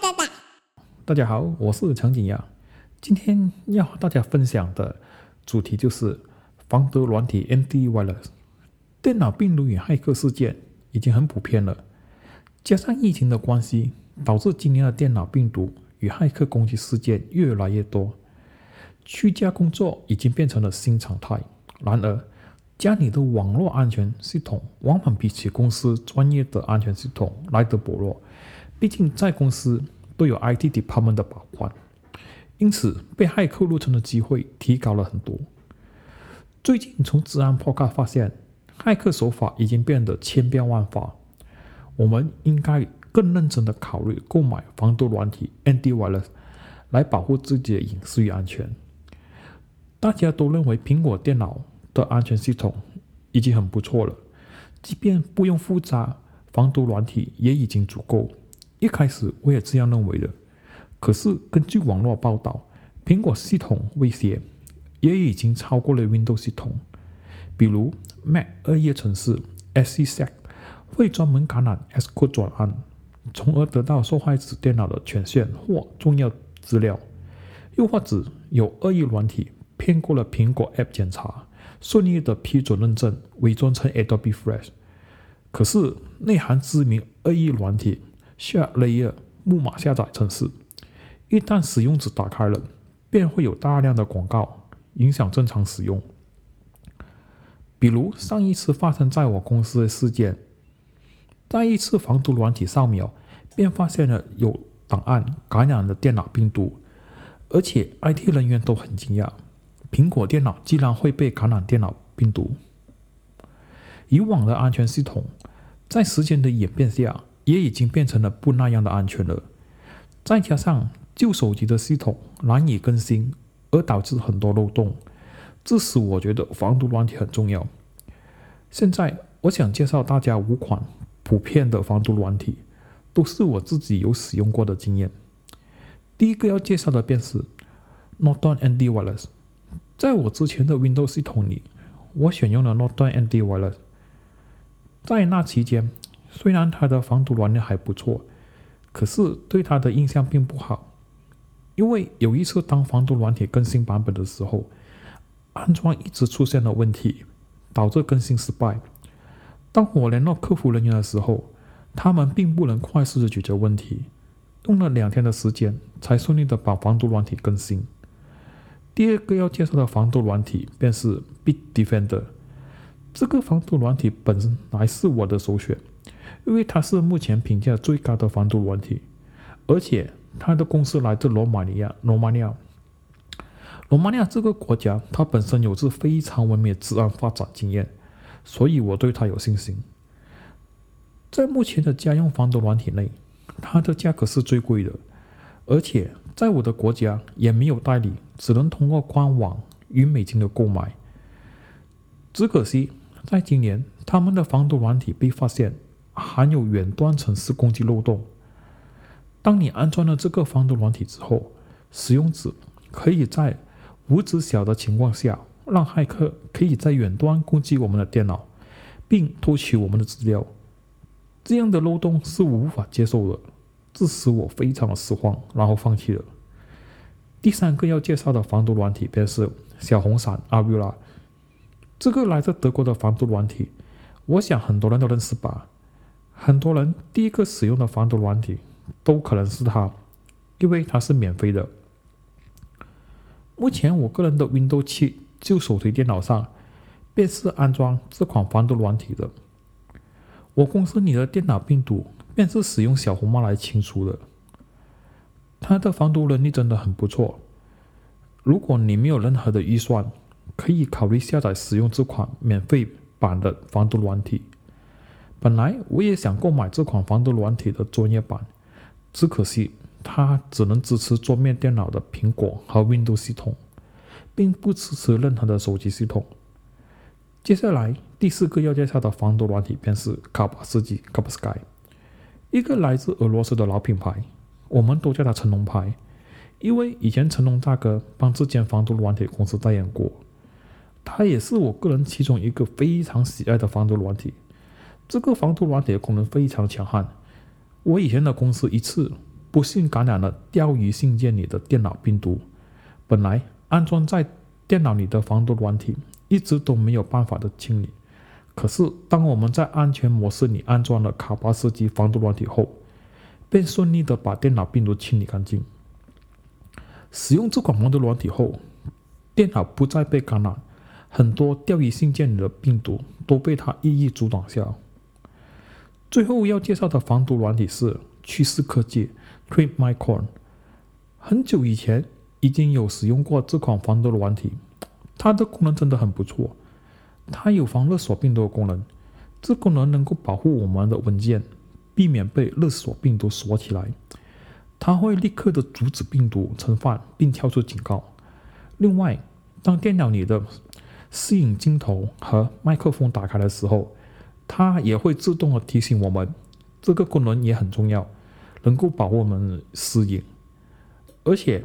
爸爸。大家好，我是陈景阳。今天要和大家分享的主题就是防毒软体 Antivirus。电脑病毒与骇客事件已经很普遍了，加上疫情的关系，导致今年的电脑病毒与骇客攻击事件越来越多。居家工作已经变成了新常态。然而，家里的网络安全系统往往比起公司专业的安全系统来得薄弱。毕竟，在公司都有 IT department 的把关，因此被骇客入侵的机会提高了很多。最近从治安破开发现，骇客手法已经变得千变万化。我们应该更认真的考虑购买防毒软体 Antivirus 来保护自己的隐私与安全。大家都认为苹果电脑的安全系统已经很不错了，即便不用复杂防毒软体也已经足够。一开始我也这样认为的，可是根据网络报道，苹果系统威胁也已经超过了 Windows 系统。比如 Mac 二页程式 SCSec 会专门感染 s c o d e 转案，从而得到受害者电脑的权限或重要资料；又或者有恶意软体骗过了苹果 App 检查，顺利的批准认证，伪装成 Adobe Flash。可是内含知名恶意软体。下 layer 木马下载程式，一旦使用者打开了，便会有大量的广告影响正常使用。比如上一次发生在我公司的事件，在一次防毒软体扫描，便发现了有档案感染了电脑病毒，而且 IT 人员都很惊讶，苹果电脑竟然会被感染电脑病毒。以往的安全系统，在时间的演变下。也已经变成了不那样的安全了，再加上旧手机的系统难以更新，而导致很多漏洞，致使我觉得防毒软体很重要。现在我想介绍大家五款普遍的防毒软体，都是我自己有使用过的经验。第一个要介绍的便是 Norton Antivirus，在我之前的 Windows 系统里，我选用了 Norton Antivirus，在那期间。虽然它的防毒软件还不错，可是对它的印象并不好，因为有一次当防毒软体更新版本的时候，安装一直出现了问题，导致更新失败。当我联络客服人员的时候，他们并不能快速的解决问题，用了两天的时间才顺利的把防毒软体更新。第二个要介绍的防毒软体便是 Bitdefender，这个防毒软体本来是我的首选。因为它是目前评价最高的防毒软体，而且它的公司来自罗马尼亚。罗马尼亚，罗马尼亚这个国家，它本身有着非常完美的治安发展经验，所以我对它有信心。在目前的家用防毒软体内，它的价格是最贵的，而且在我的国家也没有代理，只能通过官网与美金的购买。只可惜，在今年他们的防毒软体被发现。含有远端程式攻击漏洞。当你安装了这个防毒软体之后，使用者可以在无知晓的情况下，让骇客可以在远端攻击我们的电脑，并偷取我们的资料。这样的漏洞是无法接受的，这使我非常的失望，然后放弃了。第三个要介绍的防毒软体便是小红伞 Avira，这个来自德国的防毒软体，我想很多人都认识吧。很多人第一个使用的防毒软体都可能是它，因为它是免费的。目前我个人的 Windows 七旧手提电脑上便是安装这款防毒软体的。我公司里的电脑病毒便是使用小红帽来清除的，它的防毒能力真的很不错。如果你没有任何的预算，可以考虑下载使用这款免费版的防毒软体。本来我也想购买这款防毒软体的专业版，只可惜它只能支持桌面电脑的苹果和 Windows 系统，并不支持任何的手机系统。接下来第四个要介绍的防毒软体便是卡巴斯基 （Kaspersky），一个来自俄罗斯的老品牌，我们都叫它成龙牌，因为以前成龙大哥帮这间防毒软体公司代言过。它也是我个人其中一个非常喜爱的防毒软体。这个防毒软体的功能非常强悍，我以前的公司一次不幸感染了钓鱼信件里的电脑病毒。本来安装在电脑里的防毒软体一直都没有办法的清理，可是当我们在安全模式里安装了卡巴斯基防毒软体后，便顺利的把电脑病毒清理干净。使用这款防毒软体后，电脑不再被感染，很多钓鱼信件里的病毒都被它一一阻挡下。最后要介绍的防毒软体是趋势科技 TripMyCon。很久以前已经有使用过这款防毒软体，它的功能真的很不错。它有防勒索病毒的功能，这功能能够保护我们的文件，避免被勒索病毒锁起来。它会立刻的阻止病毒侵犯，并跳出警告。另外，当电脑里的摄影镜头和麦克风打开的时候，它也会自动的提醒我们，这个功能也很重要，能够保护我们私隐。而且，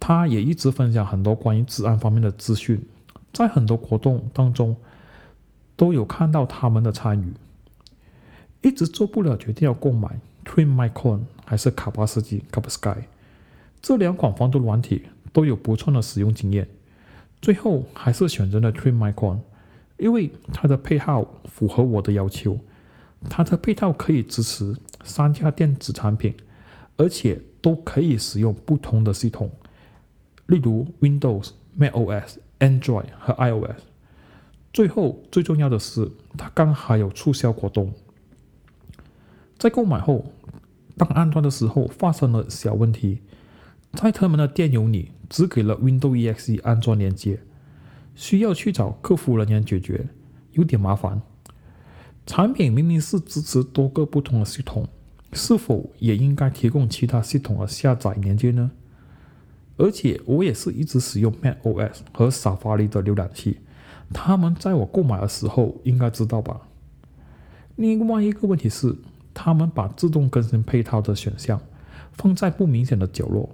它也一直分享很多关于治安方面的资讯，在很多活动当中都有看到他们的参与。一直做不了决定要购买 TwinMicron 还是卡巴斯基 （Kaspersky） 这两款防毒软体，都有不错的使用经验。最后还是选择了 TwinMicron。因为它的配套符合我的要求，它的配套可以支持三家电子产品，而且都可以使用不同的系统，例如 Windows、macOS、Android 和 iOS。最后最重要的是，它刚好有促销活动。在购买后，当安装的时候发生了小问题，在他们的电邮里只给了 Windows EXE 安装链接。需要去找客服人员解决，有点麻烦。产品明明是支持多个不同的系统，是否也应该提供其他系统的下载连接呢？而且我也是一直使用 macOS 和 Safari 的浏览器，他们在我购买的时候应该知道吧？另外一个问题是，他们把自动更新配套的选项放在不明显的角落。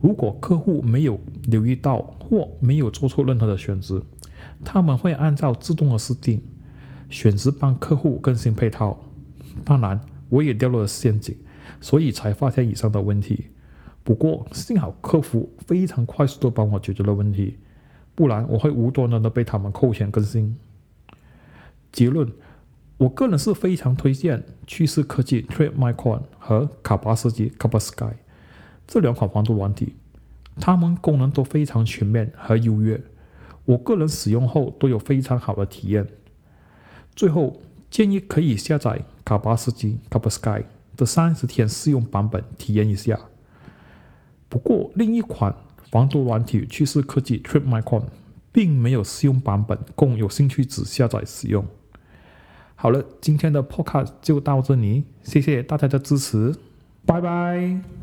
如果客户没有留意到或没有做出任何的选择，他们会按照自动的设定选择帮客户更新配套。当然，我也掉入了陷阱，所以才发现以上的问题。不过幸好客服非常快速的帮我解决了问题，不然我会无端端的被他们扣钱更新。结论：我个人是非常推荐趋势科技 TradeMicron 和卡巴斯基 Kaspersky。这两款防毒软体，它们功能都非常全面和优越，我个人使用后都有非常好的体验。最后建议可以下载卡巴斯基 （Kaspersky） 的三十天试用版本体验一下。不过另一款防毒软体趋势科技 TripMicron 并没有试用版本供有兴趣者下载使用。好了，今天的 Podcast 就到这里，谢谢大家的支持，拜拜。